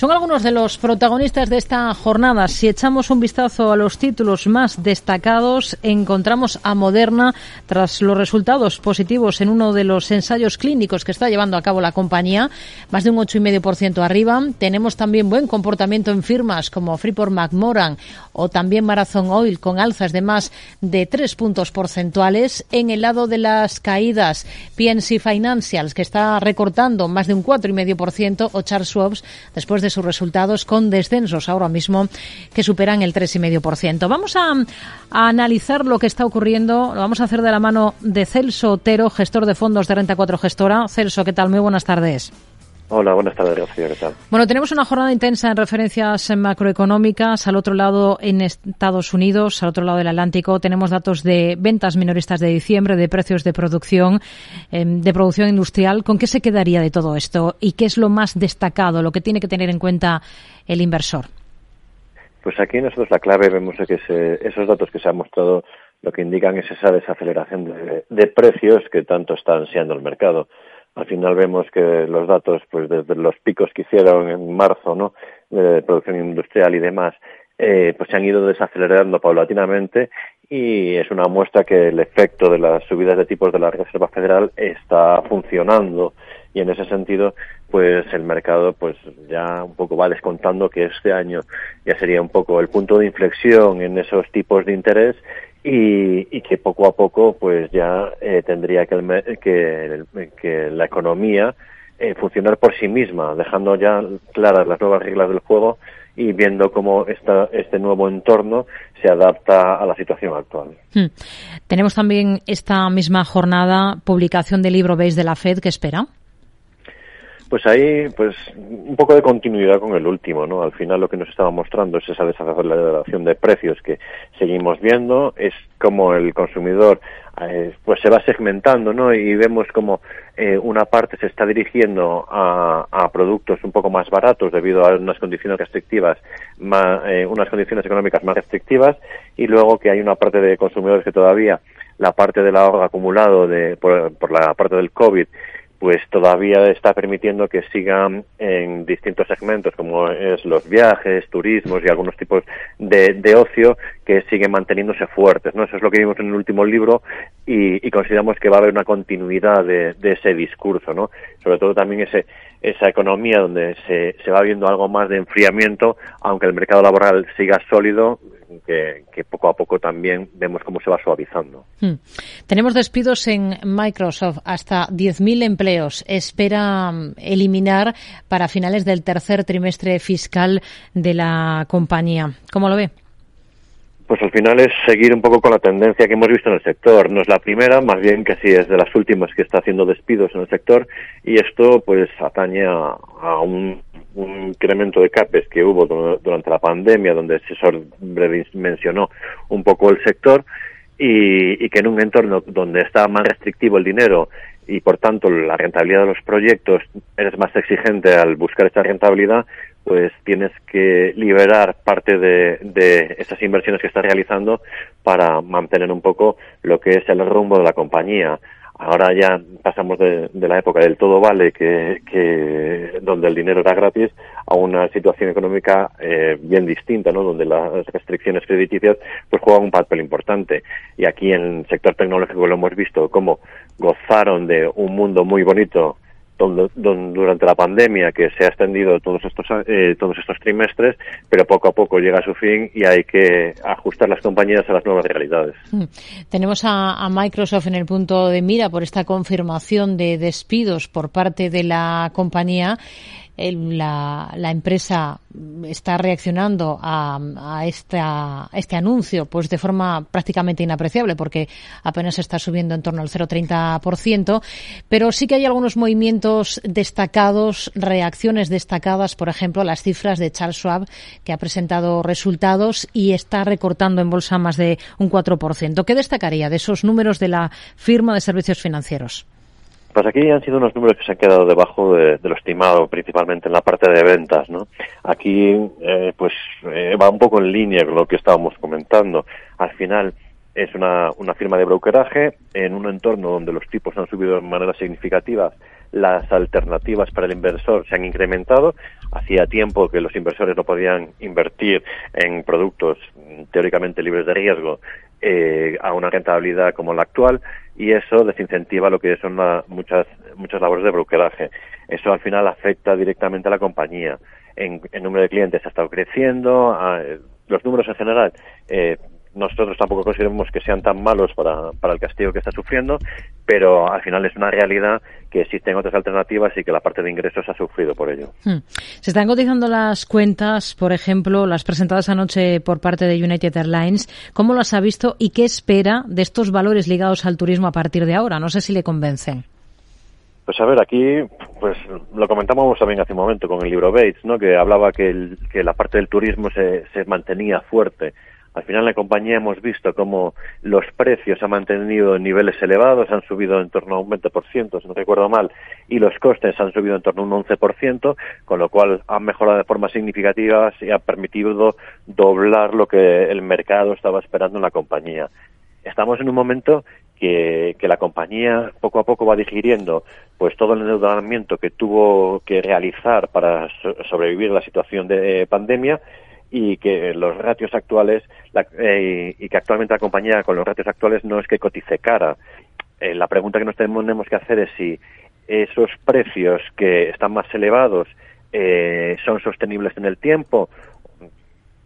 Son algunos de los protagonistas de esta jornada. Si echamos un vistazo a los títulos más destacados, encontramos a Moderna tras los resultados positivos en uno de los ensayos clínicos que está llevando a cabo la compañía, más de un 8,5% arriba. Tenemos también buen comportamiento en firmas como Freeport McMoran o también Marathon Oil con alzas de más de 3 puntos porcentuales. En el lado de las caídas, PNC Financials que está recortando más de un 4,5% o Charles Schwab's después de sus resultados con descensos ahora mismo que superan el 3,5%. Vamos a, a, analizar lo que está ocurriendo. Lo vamos a hacer de la mano de Celso Otero, gestor de fondos de Renta 4 Gestora. Celso, ¿qué tal? Muy buenas tardes. Hola, buenas tardes, Rocío. ¿Qué tal? Bueno, tenemos una jornada intensa en referencias macroeconómicas. Al otro lado, en Estados Unidos, al otro lado del Atlántico, tenemos datos de ventas minoristas de diciembre, de precios de producción, de producción industrial. ¿Con qué se quedaría de todo esto? ¿Y qué es lo más destacado, lo que tiene que tener en cuenta el inversor? Pues aquí nosotros la clave vemos que esos datos que se han mostrado lo que indican es esa desaceleración de, de precios que tanto está ansiando el mercado al final vemos que los datos, pues desde los picos que hicieron en marzo, ¿no? De producción industrial y demás, eh, pues se han ido desacelerando paulatinamente y es una muestra que el efecto de las subidas de tipos de la Reserva Federal está funcionando y en ese sentido pues el mercado pues ya un poco va descontando que este año ya sería un poco el punto de inflexión en esos tipos de interés y, y que poco a poco pues ya eh, tendría que, el, que, que, la economía eh, funcionar por sí misma, dejando ya claras las nuevas reglas del juego y viendo cómo esta, este nuevo entorno se adapta a la situación actual. Hmm. Tenemos también esta misma jornada publicación del libro Base de la Fed que espera. Pues ahí, pues un poco de continuidad con el último, ¿no? Al final lo que nos estaba mostrando es esa desaceleración de precios que seguimos viendo, es como el consumidor eh, pues se va segmentando, ¿no? Y vemos como eh, una parte se está dirigiendo a, a, productos un poco más baratos debido a unas condiciones restrictivas, más, eh, unas condiciones económicas más restrictivas, y luego que hay una parte de consumidores que todavía la parte del ahorro acumulado de, por, por la parte del COVID pues todavía está permitiendo que sigan en distintos segmentos como es los viajes, turismos y algunos tipos de, de ocio que siguen manteniéndose fuertes, ¿no? Eso es lo que vimos en el último libro y, y consideramos que va a haber una continuidad de, de, ese discurso, ¿no? Sobre todo también ese, esa economía donde se, se va viendo algo más de enfriamiento, aunque el mercado laboral siga sólido, que, que, poco a poco también vemos cómo se va suavizando. Hmm. Tenemos despidos en Microsoft, hasta 10.000 empleos. Espera mm, eliminar para finales del tercer trimestre fiscal de la compañía. ¿Cómo lo ve? Pues al final es seguir un poco con la tendencia que hemos visto en el sector. No es la primera, más bien que sí es de las últimas que está haciendo despidos en el sector y esto pues atañe a, a un un incremento de CAPES que hubo durante la pandemia, donde se sobredimensionó un poco el sector y, y, que en un entorno donde está más restrictivo el dinero y por tanto la rentabilidad de los proyectos eres más exigente al buscar esta rentabilidad, pues tienes que liberar parte de esas inversiones que estás realizando para mantener un poco lo que es el rumbo de la compañía ahora ya pasamos de, la época del todo vale, que, que, donde el dinero era gratis, a una situación económica eh, bien distinta, ¿no? donde las restricciones crediticias pues juegan un papel importante. Y aquí en el sector tecnológico lo hemos visto cómo gozaron de un mundo muy bonito durante la pandemia que se ha extendido todos estos eh, todos estos trimestres, pero poco a poco llega a su fin y hay que ajustar las compañías a las nuevas realidades. Mm. Tenemos a Microsoft en el punto de mira por esta confirmación de despidos por parte de la compañía la, la, empresa está reaccionando a, a, esta, a, este anuncio pues de forma prácticamente inapreciable porque apenas está subiendo en torno al 0,30%, pero sí que hay algunos movimientos destacados, reacciones destacadas, por ejemplo, las cifras de Charles Schwab que ha presentado resultados y está recortando en bolsa más de un 4%. ¿Qué destacaría de esos números de la firma de servicios financieros? Pues aquí han sido unos números que se han quedado debajo de, lo estimado, principalmente en la parte de ventas, ¿no? Aquí, eh, pues, eh, va un poco en línea con lo que estábamos comentando. Al final, es una, una firma de brokeraje en un entorno donde los tipos han subido de manera significativa las alternativas para el inversor se han incrementado. Hacía tiempo que los inversores no podían invertir en productos teóricamente libres de riesgo eh, a una rentabilidad como la actual y eso desincentiva lo que son muchas muchas labores de brokeraje. Eso al final afecta directamente a la compañía. En, número de clientes ha estado creciendo, los números en general eh, nosotros tampoco consideramos que sean tan malos para, para el castigo que está sufriendo, pero al final es una realidad que existen otras alternativas y que la parte de ingresos ha sufrido por ello. Hmm. Se están cotizando las cuentas, por ejemplo, las presentadas anoche por parte de United Airlines. ¿Cómo las ha visto y qué espera de estos valores ligados al turismo a partir de ahora? No sé si le convencen. Pues a ver, aquí pues lo comentábamos también hace un momento con el libro Bates, ¿no? que hablaba que, que la parte del turismo se, se mantenía fuerte al final, la compañía hemos visto cómo los precios han mantenido en niveles elevados, han subido en torno a un 20%, si no recuerdo mal, y los costes han subido en torno a un 11%, con lo cual han mejorado de forma significativa y ha permitido doblar lo que el mercado estaba esperando en la compañía. Estamos en un momento que, que, la compañía poco a poco va digiriendo pues todo el endeudamiento que tuvo que realizar para sobrevivir la situación de pandemia y que los ratios actuales eh, y que actualmente la compañía con los ratios actuales no es que cotice cara. Eh, la pregunta que nos tenemos que hacer es si esos precios que están más elevados eh, son sostenibles en el tiempo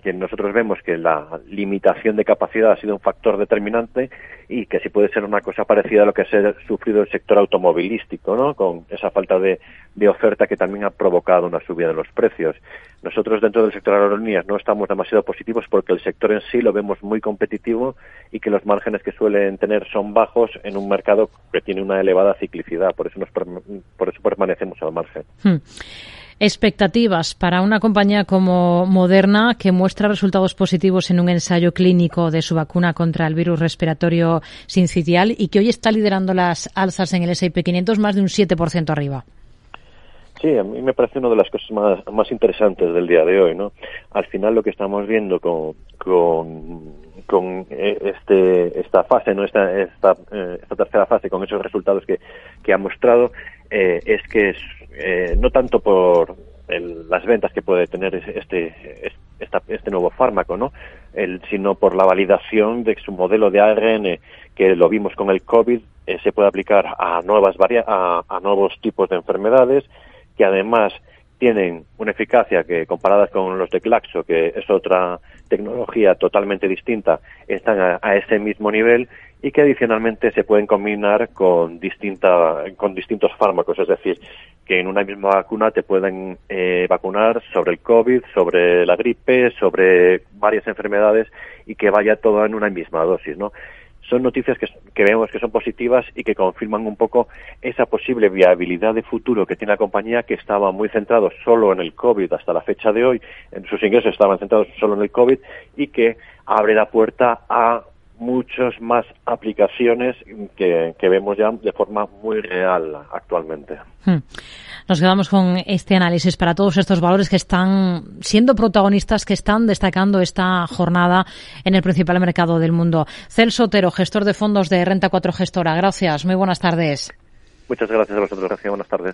que nosotros vemos que la limitación de capacidad ha sido un factor determinante y que sí puede ser una cosa parecida a lo que ha sufrido el sector automovilístico, ¿no? Con esa falta de, oferta que también ha provocado una subida de los precios. Nosotros dentro del sector aerolíneas no estamos demasiado positivos porque el sector en sí lo vemos muy competitivo y que los márgenes que suelen tener son bajos en un mercado que tiene una elevada ciclicidad. Por eso, nos, por eso permanecemos al margen. Hmm expectativas para una compañía como Moderna que muestra resultados positivos en un ensayo clínico de su vacuna contra el virus respiratorio sincitial y que hoy está liderando las alzas en el S&P 500 más de un 7% arriba. Sí, a mí me parece una de las cosas más, interesantes del día de hoy, ¿no? Al final lo que estamos viendo con, con, eh, este, esta fase, ¿no? Esta, esta, eh, esta tercera fase, con esos resultados que, ha mostrado, eh, es que eh, no tanto por las ventas que puede tener este, este nuevo fármaco, ¿no? El, sino por la validación de su modelo de ARN, que lo vimos con el COVID, eh, se puede aplicar a, nuevas a, a nuevos tipos de enfermedades, que además tienen una eficacia que comparadas con los de Claxo, que es otra tecnología totalmente distinta, están a, ese mismo nivel y que adicionalmente se pueden combinar con, distinta, con distintos fármacos, es decir, que en una misma vacuna te pueden eh, vacunar sobre el COVID, sobre la gripe, sobre varias enfermedades y que vaya todo en una misma dosis, ¿no? son noticias que, vemos que son positivas y que confirman un poco esa posible viabilidad de futuro que tiene la compañía que estaba muy centrado solo en el COVID hasta la fecha de hoy, en sus ingresos estaban centrados solo en el COVID y que abre la puerta a muchas más aplicaciones que, vemos ya de forma muy real actualmente. Hmm. Nos quedamos con este análisis para todos estos valores que están siendo protagonistas, que están destacando esta jornada en el principal mercado del mundo. Celso Otero, gestor de fondos de Renta 4 Gestora. Gracias. Muy buenas tardes. Muchas gracias a vosotros. Gracias. Buenas tardes.